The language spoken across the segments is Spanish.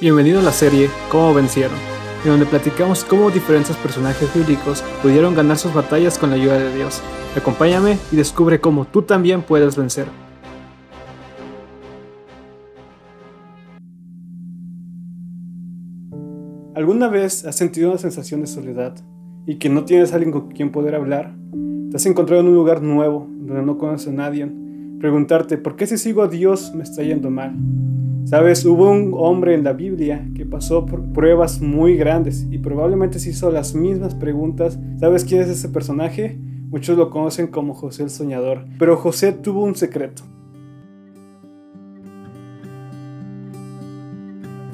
Bienvenido a la serie Cómo vencieron, en donde platicamos cómo diferentes personajes bíblicos pudieron ganar sus batallas con la ayuda de Dios. Acompáñame y descubre cómo tú también puedes vencer. ¿Alguna vez has sentido una sensación de soledad y que no tienes a alguien con quien poder hablar? Te has encontrado en un lugar nuevo donde no conoces a nadie. Preguntarte, ¿por qué si sigo a Dios me está yendo mal? Sabes, hubo un hombre en la Biblia que pasó por pruebas muy grandes y probablemente se hizo las mismas preguntas. ¿Sabes quién es ese personaje? Muchos lo conocen como José el Soñador, pero José tuvo un secreto.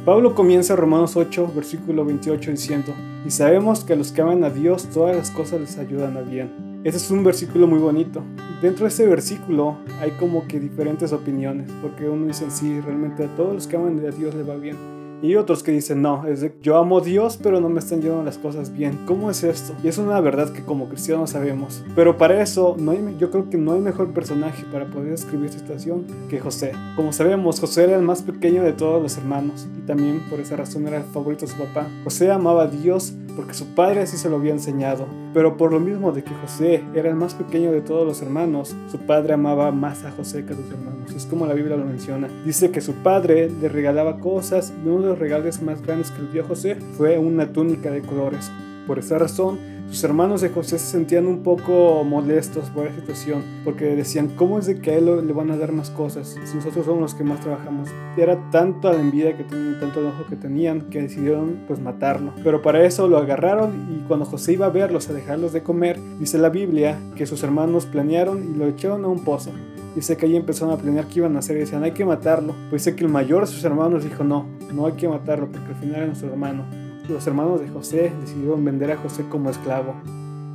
Pablo comienza Romanos 8, versículo 28 diciendo, y sabemos que a los que aman a Dios todas las cosas les ayudan a bien ese es un versículo muy bonito. Dentro de ese versículo hay como que diferentes opiniones, porque uno dice, sí, realmente a todos los que aman a Dios le va bien. Y otros que dicen, no, es de, yo amo a Dios, pero no me están yendo las cosas bien. ¿Cómo es esto? Y es una verdad que como cristianos sabemos. Pero para eso, no hay, yo creo que no hay mejor personaje para poder escribir esta situación que José. Como sabemos, José era el más pequeño de todos los hermanos y también por esa razón era el favorito de su papá. José amaba a Dios porque su padre así se lo había enseñado. Pero por lo mismo de que José era el más pequeño de todos los hermanos, su padre amaba más a José que a sus hermanos. Es como la Biblia lo menciona. Dice que su padre le regalaba cosas y uno de los regalos más grandes que le dio a José fue una túnica de colores. Por esa razón, sus hermanos de José se sentían un poco molestos por la situación, porque decían, ¿cómo es de que a él le van a dar más cosas si nosotros somos los que más trabajamos? Era tanto la envidia que tenían, tanto enojo que tenían, que decidieron pues matarlo. Pero para eso lo agarraron y cuando José iba a verlos, a dejarlos de comer, dice la Biblia que sus hermanos planearon y lo echaron a un pozo. Dice que ahí empezaron a planear qué iban a hacer y decían, hay que matarlo. Pues dice que el mayor de sus hermanos dijo, no, no hay que matarlo porque al final era nuestro hermano los hermanos de José decidieron vender a José como esclavo.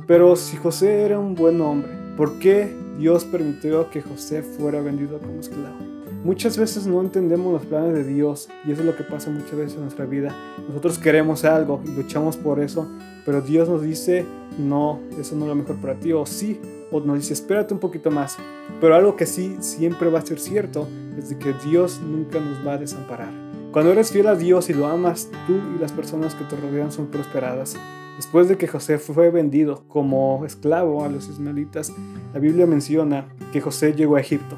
Pero si José era un buen hombre, ¿por qué Dios permitió que José fuera vendido como esclavo? Muchas veces no entendemos los planes de Dios y eso es lo que pasa muchas veces en nuestra vida. Nosotros queremos algo y luchamos por eso, pero Dios nos dice, no, eso no es lo mejor para ti, o sí, o nos dice, espérate un poquito más. Pero algo que sí siempre va a ser cierto es de que Dios nunca nos va a desamparar. Cuando eres fiel a Dios y lo amas, tú y las personas que te rodean son prosperadas. Después de que José fue vendido como esclavo a los ismaelitas, la Biblia menciona que José llegó a Egipto.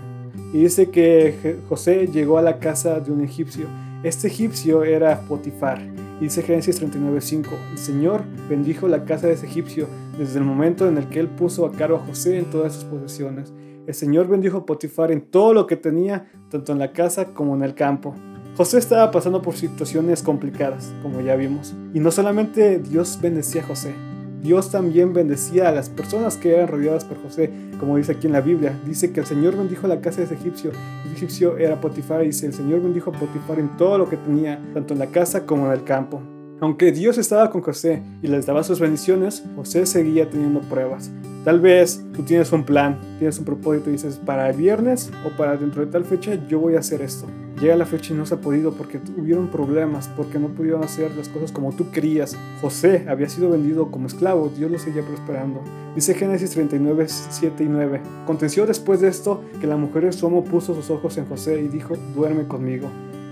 Y dice que José llegó a la casa de un egipcio. Este egipcio era Potifar. Y dice Génesis 39:5, el Señor bendijo la casa de ese egipcio desde el momento en el que él puso a cargo a José en todas sus posesiones. El Señor bendijo a Potifar en todo lo que tenía, tanto en la casa como en el campo. José estaba pasando por situaciones complicadas, como ya vimos. Y no solamente Dios bendecía a José, Dios también bendecía a las personas que eran rodeadas por José, como dice aquí en la Biblia. Dice que el Señor bendijo la casa de ese egipcio. El egipcio era Potifar y dice, el Señor bendijo a Potifar en todo lo que tenía, tanto en la casa como en el campo. Aunque Dios estaba con José y les daba sus bendiciones, José seguía teniendo pruebas. Tal vez tú tienes un plan, tienes un propósito y dices, para el viernes o para dentro de tal fecha yo voy a hacer esto. Llega la fecha y no se ha podido porque hubieron problemas, porque no pudieron hacer las cosas como tú querías. José había sido vendido como esclavo, Dios lo seguía prosperando. Dice Génesis 39, 7 y 9. Contenció después de esto que la mujer de su amo puso sus ojos en José y dijo, duerme conmigo.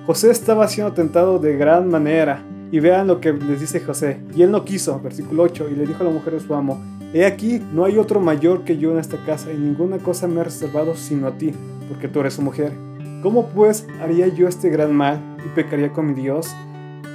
José estaba siendo tentado de gran manera. Y vean lo que les dice José. Y él no quiso, versículo 8, y le dijo a la mujer de su amo, He aquí, no hay otro mayor que yo en esta casa, y ninguna cosa me ha reservado sino a ti, porque tú eres su mujer. ¿Cómo pues haría yo este gran mal y pecaría con mi Dios?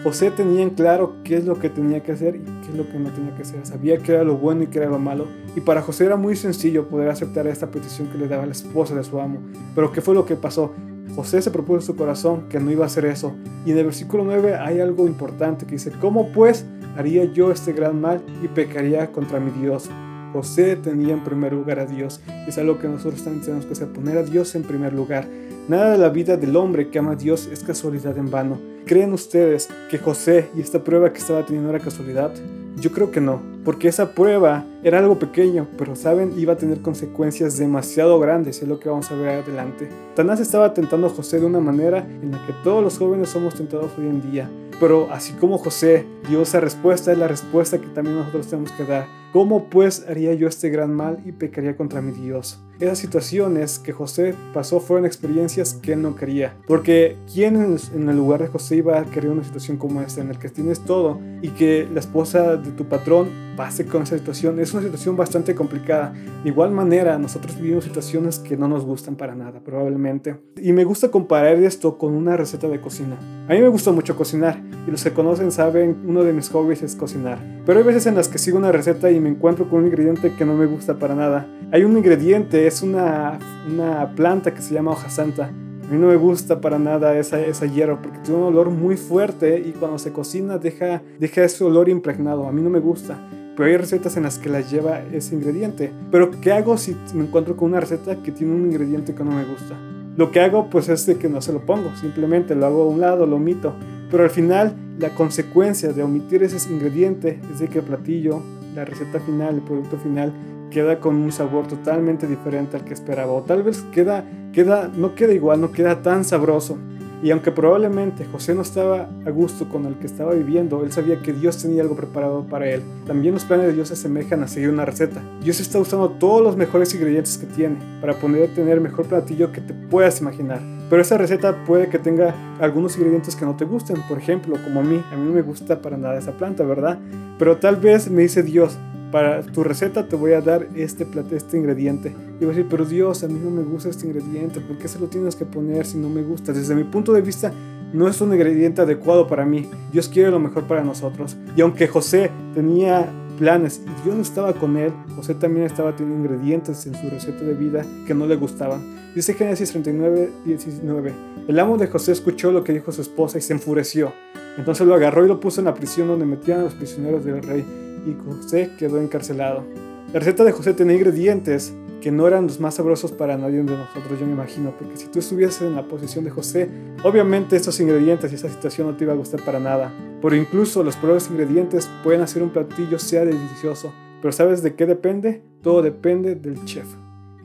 José tenía en claro qué es lo que tenía que hacer y qué es lo que no tenía que hacer. Sabía qué era lo bueno y qué era lo malo. Y para José era muy sencillo poder aceptar esta petición que le daba la esposa de su amo. Pero ¿qué fue lo que pasó? José se propuso en su corazón que no iba a hacer eso. Y en el versículo 9 hay algo importante que dice, ¿cómo pues haría yo este gran mal y pecaría contra mi Dios? José tenía en primer lugar a Dios. Es algo que nosotros también tenemos que hacer, poner a Dios en primer lugar. Nada de la vida del hombre que ama a Dios es casualidad en vano. ¿Creen ustedes que José y esta prueba que estaba teniendo era casualidad? Yo creo que no, porque esa prueba era algo pequeño, pero saben, iba a tener consecuencias demasiado grandes, es lo que vamos a ver adelante. Tanás estaba tentando a José de una manera en la que todos los jóvenes somos tentados hoy en día, pero así como José dio esa respuesta, es la respuesta que también nosotros tenemos que dar. ¿Cómo pues haría yo este gran mal y pecaría contra mi Dios? Esas situaciones que José pasó fueron experiencias que él no quería. Porque ¿quién en el lugar de José iba a querer una situación como esta, en la que tienes todo y que la esposa de tu patrón pase con esa situación? Es una situación bastante complicada. De igual manera, nosotros vivimos situaciones que no nos gustan para nada, probablemente. Y me gusta comparar esto con una receta de cocina. A mí me gusta mucho cocinar y los que conocen saben, uno de mis hobbies es cocinar. Pero hay veces en las que sigo una receta y me encuentro con un ingrediente que no me gusta para nada. Hay un ingrediente, es una, una planta que se llama hoja santa. A mí no me gusta para nada esa, esa hierba porque tiene un olor muy fuerte y cuando se cocina deja, deja ese olor impregnado. A mí no me gusta. Pero hay recetas en las que las lleva ese ingrediente. Pero ¿qué hago si me encuentro con una receta que tiene un ingrediente que no me gusta? Lo que hago pues es de que no se lo pongo, simplemente lo hago a un lado, lo omito. Pero al final la consecuencia de omitir ese ingrediente es de que el platillo, la receta final, el producto final queda con un sabor totalmente diferente al que esperaba o tal vez queda, queda, no queda igual, no queda tan sabroso. Y aunque probablemente José no estaba a gusto con el que estaba viviendo, él sabía que Dios tenía algo preparado para él. También los planes de Dios se asemejan a seguir una receta. Dios está usando todos los mejores ingredientes que tiene para poder tener el mejor platillo que te puedas imaginar. Pero esa receta puede que tenga algunos ingredientes que no te gusten, por ejemplo, como a mí, a mí no me gusta para nada esa planta, ¿verdad? Pero tal vez me dice Dios, para tu receta te voy a dar este, este ingrediente. Y voy a decir, pero Dios, a mí no me gusta este ingrediente, ¿por qué se lo tienes que poner si no me gusta? Desde mi punto de vista, no es un ingrediente adecuado para mí. Dios quiere lo mejor para nosotros. Y aunque José tenía planes y Dios no estaba con él, José también estaba teniendo ingredientes en su receta de vida que no le gustaban. Dice Génesis 39, 19. El amo de José escuchó lo que dijo su esposa y se enfureció. Entonces lo agarró y lo puso en la prisión donde metían a los prisioneros del rey y José quedó encarcelado. La receta de José tenía ingredientes que no eran los más sabrosos para nadie de nosotros, yo me imagino, porque si tú estuvieses en la posición de José, obviamente estos ingredientes y esa situación no te iba a gustar para nada. Por incluso los peores ingredientes pueden hacer un platillo sea delicioso, pero ¿sabes de qué depende? Todo depende del chef.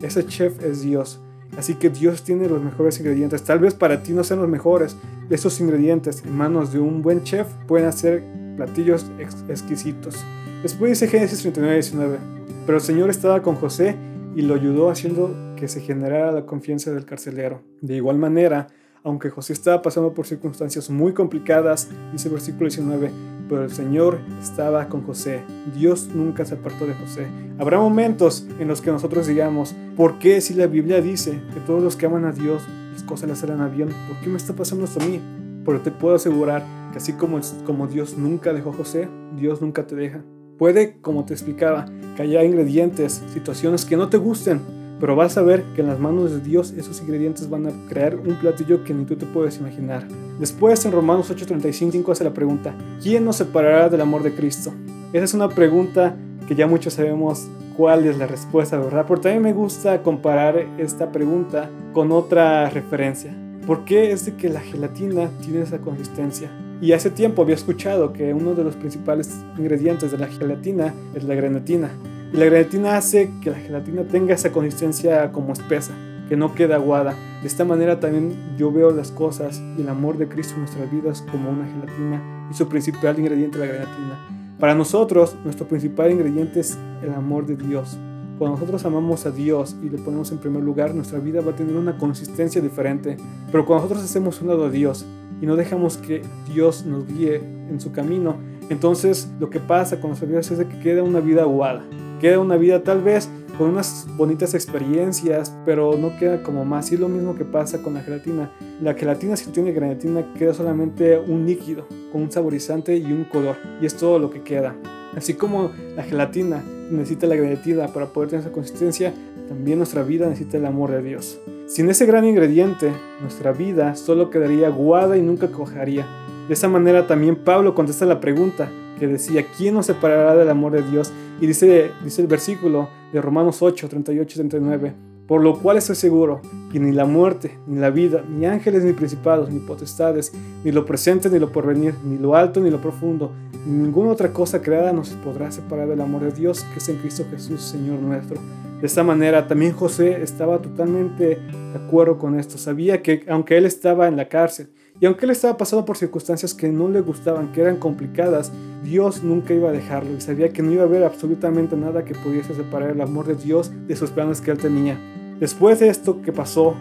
Ese chef es Dios. Así que Dios tiene los mejores ingredientes. Tal vez para ti no sean los mejores. Esos ingredientes en manos de un buen chef pueden hacer platillos exquisitos. Después dice Génesis 39, 19. Pero el Señor estaba con José y lo ayudó haciendo que se generara la confianza del carcelero. De igual manera, aunque José estaba pasando por circunstancias muy complicadas, dice el versículo 19, pero el Señor estaba con José. Dios nunca se apartó de José. Habrá momentos en los que nosotros digamos, ¿por qué si la Biblia dice que todos los que aman a Dios, las cosas les harán a bien? ¿Por qué me está pasando esto a mí? Pero te puedo asegurar que así como, como Dios nunca dejó a José, Dios nunca te deja. Puede, como te explicaba, que haya ingredientes, situaciones que no te gusten, pero vas a ver que en las manos de Dios esos ingredientes van a crear un platillo que ni tú te puedes imaginar. Después en Romanos 8:35 hace la pregunta, ¿quién nos separará del amor de Cristo? Esa es una pregunta que ya muchos sabemos cuál es la respuesta, ¿verdad? Pero también me gusta comparar esta pregunta con otra referencia. ¿Por qué es de que la gelatina tiene esa consistencia? Y hace tiempo había escuchado que uno de los principales ingredientes de la gelatina es la granatina. Y la granatina hace que la gelatina tenga esa consistencia como espesa, que no queda aguada. De esta manera también yo veo las cosas y el amor de Cristo en nuestras vidas como una gelatina y su principal ingrediente la granatina. Para nosotros, nuestro principal ingrediente es el amor de Dios. Cuando nosotros amamos a Dios y le ponemos en primer lugar, nuestra vida va a tener una consistencia diferente. Pero cuando nosotros hacemos un lado a Dios y no dejamos que Dios nos guíe en su camino, entonces lo que pasa con nuestra vida es que queda una vida aguada. Queda una vida tal vez con unas bonitas experiencias, pero no queda como más. Y es lo mismo que pasa con la gelatina. La gelatina, si tiene gelatina, queda solamente un líquido, con un saborizante y un color. Y es todo lo que queda. Así como la gelatina necesita la gelatina para poder tener esa consistencia, también nuestra vida necesita el amor de Dios. Sin ese gran ingrediente, nuestra vida solo quedaría aguada y nunca cojaría. De esa manera también Pablo contesta la pregunta que decía, ¿quién nos separará del amor de Dios? Y dice, dice el versículo de Romanos 8, 38 y 39, por lo cual estoy seguro que ni la muerte, ni la vida, ni ángeles, ni principados, ni potestades, ni lo presente, ni lo porvenir, ni lo alto, ni lo profundo, ni ninguna otra cosa creada nos podrá separar del amor de Dios que es en Cristo Jesús, Señor nuestro. De esta manera también José estaba totalmente de acuerdo con esto. Sabía que aunque él estaba en la cárcel y aunque él estaba pasando por circunstancias que no le gustaban, que eran complicadas, Dios nunca iba a dejarlo y sabía que no iba a haber absolutamente nada que pudiese separar el amor de Dios de sus planes que él tenía. Después de esto que pasó,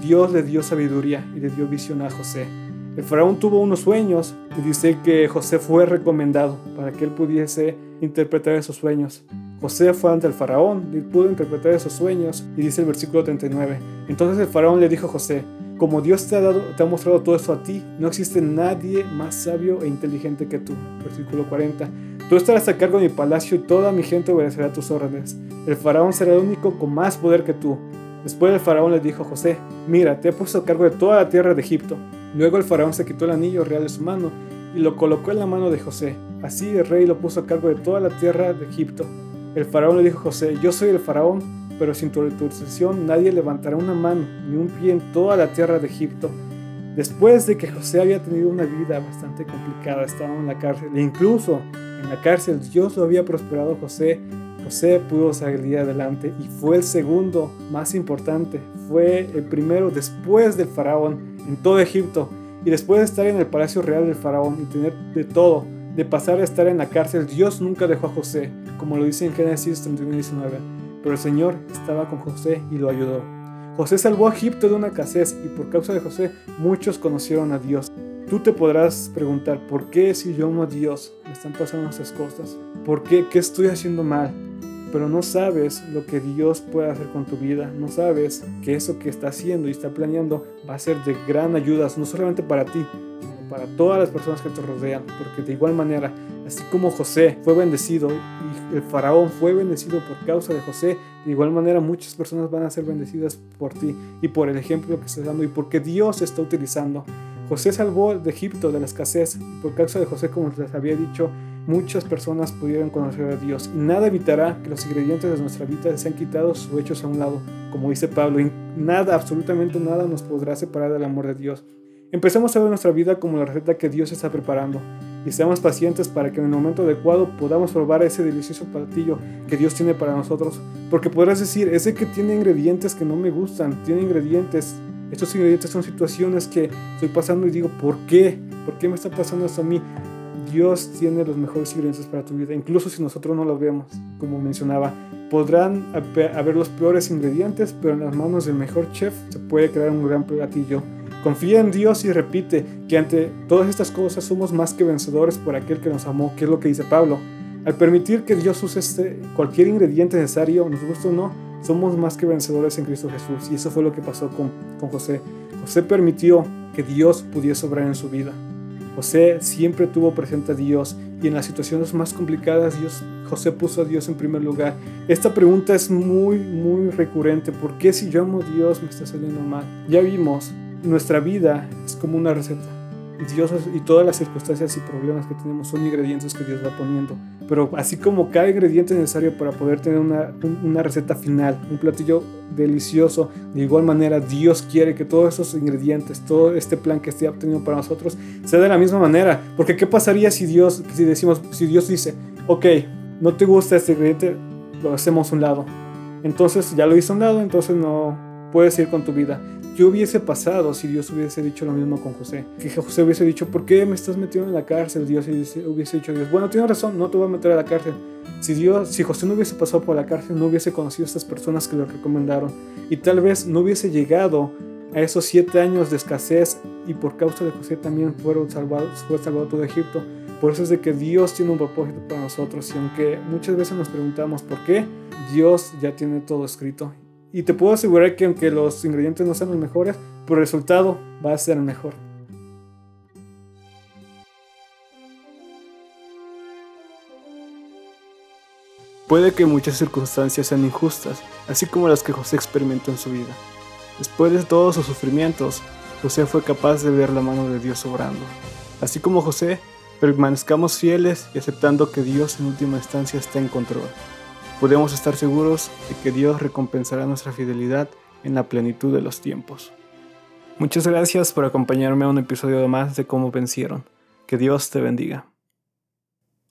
Dios le dio sabiduría y le dio visión a José. El faraón tuvo unos sueños y dice que José fue recomendado para que él pudiese interpretar esos sueños. José fue ante el faraón y pudo interpretar esos sueños y dice el versículo 39. Entonces el faraón le dijo a José, como Dios te ha, dado, te ha mostrado todo esto a ti, no existe nadie más sabio e inteligente que tú. Versículo 40. Tú estarás a cargo de mi palacio y toda mi gente obedecerá tus órdenes. El faraón será el único con más poder que tú. Después el faraón le dijo a José, mira, te he puesto a cargo de toda la tierra de Egipto. Luego el faraón se quitó el anillo real de su mano y lo colocó en la mano de José. Así el rey lo puso a cargo de toda la tierra de Egipto. El faraón le dijo a José, yo soy el faraón, pero sin tu autorización nadie levantará una mano ni un pie en toda la tierra de Egipto. Después de que José había tenido una vida bastante complicada, estaba en la cárcel e incluso en la cárcel Dios lo había prosperado a José José pudo salir adelante y fue el segundo más importante, fue el primero después del faraón en todo Egipto y después de estar en el palacio real del faraón y tener de todo, de pasar a estar en la cárcel, Dios nunca dejó a José, como lo dice en Génesis 31 19, pero el Señor estaba con José y lo ayudó. José salvó a Egipto de una escasez y por causa de José muchos conocieron a Dios. Tú te podrás preguntar, ¿por qué si yo amo a Dios me están pasando estas cosas? ¿Por qué? ¿Qué estoy haciendo mal? pero no sabes lo que Dios puede hacer con tu vida, no sabes que eso que está haciendo y está planeando va a ser de gran ayuda, no solamente para ti, sino para todas las personas que te rodean, porque de igual manera, así como José fue bendecido y el faraón fue bendecido por causa de José, de igual manera muchas personas van a ser bendecidas por ti y por el ejemplo que estás dando y porque Dios está utilizando. José salvó de Egipto de la escasez y por causa de José, como les había dicho, muchas personas pudieron conocer a Dios y nada evitará que los ingredientes de nuestra vida sean quitados o hechos a un lado, como dice Pablo, y nada, absolutamente nada nos podrá separar del amor de Dios. Empecemos a ver nuestra vida como la receta que Dios está preparando y seamos pacientes para que en el momento adecuado podamos probar ese delicioso platillo que Dios tiene para nosotros. Porque podrás decir, ese que tiene ingredientes que no me gustan, tiene ingredientes, estos ingredientes son situaciones que estoy pasando y digo, ¿por qué? ¿Por qué me está pasando esto a mí? Dios tiene los mejores ingredientes para tu vida, incluso si nosotros no los vemos, como mencionaba. Podrán haber los peores ingredientes, pero en las manos del mejor chef se puede crear un gran platillo. Confía en Dios y repite que ante todas estas cosas somos más que vencedores por aquel que nos amó, que es lo que dice Pablo. Al permitir que Dios use este, cualquier ingrediente necesario, nos gusta o no, somos más que vencedores en Cristo Jesús. Y eso fue lo que pasó con, con José. José permitió que Dios pudiese obrar en su vida. José siempre tuvo presente a Dios y en las situaciones más complicadas Dios, José puso a Dios en primer lugar. Esta pregunta es muy, muy recurrente. ¿Por qué si yo amo a Dios me está saliendo mal? Ya vimos, nuestra vida es como una receta. Y todas las circunstancias y problemas que tenemos son ingredientes que Dios va poniendo. Pero así como cada ingrediente necesario para poder tener una, una receta final, un platillo delicioso, de igual manera Dios quiere que todos esos ingredientes, todo este plan que esté obtenido para nosotros, sea de la misma manera. Porque ¿qué pasaría si Dios, si decimos, si Dios dice, ok, no te gusta este ingrediente, lo hacemos a un lado. Entonces ya lo hizo a un lado, entonces no puedes ir con tu vida. ¿Qué hubiese pasado si Dios hubiese dicho lo mismo con José? Que José hubiese dicho, ¿por qué me estás metiendo en la cárcel? Dios hubiese dicho, Dios, bueno, tienes razón, no te voy a meter a la cárcel. Si Dios, si José no hubiese pasado por la cárcel, no hubiese conocido a estas personas que lo recomendaron y tal vez no hubiese llegado a esos siete años de escasez y por causa de José también fueron salvados, fue salvado todo Egipto. Por eso es de que Dios tiene un propósito para nosotros y aunque muchas veces nos preguntamos por qué, Dios ya tiene todo escrito y te puedo asegurar que aunque los ingredientes no sean los mejores, por resultado va a ser el mejor. Puede que muchas circunstancias sean injustas, así como las que José experimentó en su vida. Después de todos sus sufrimientos, José fue capaz de ver la mano de Dios obrando. Así como José, permanezcamos fieles y aceptando que Dios en última instancia está en control podemos estar seguros de que Dios recompensará nuestra fidelidad en la plenitud de los tiempos. Muchas gracias por acompañarme a un episodio más de Cómo Vencieron. Que Dios te bendiga.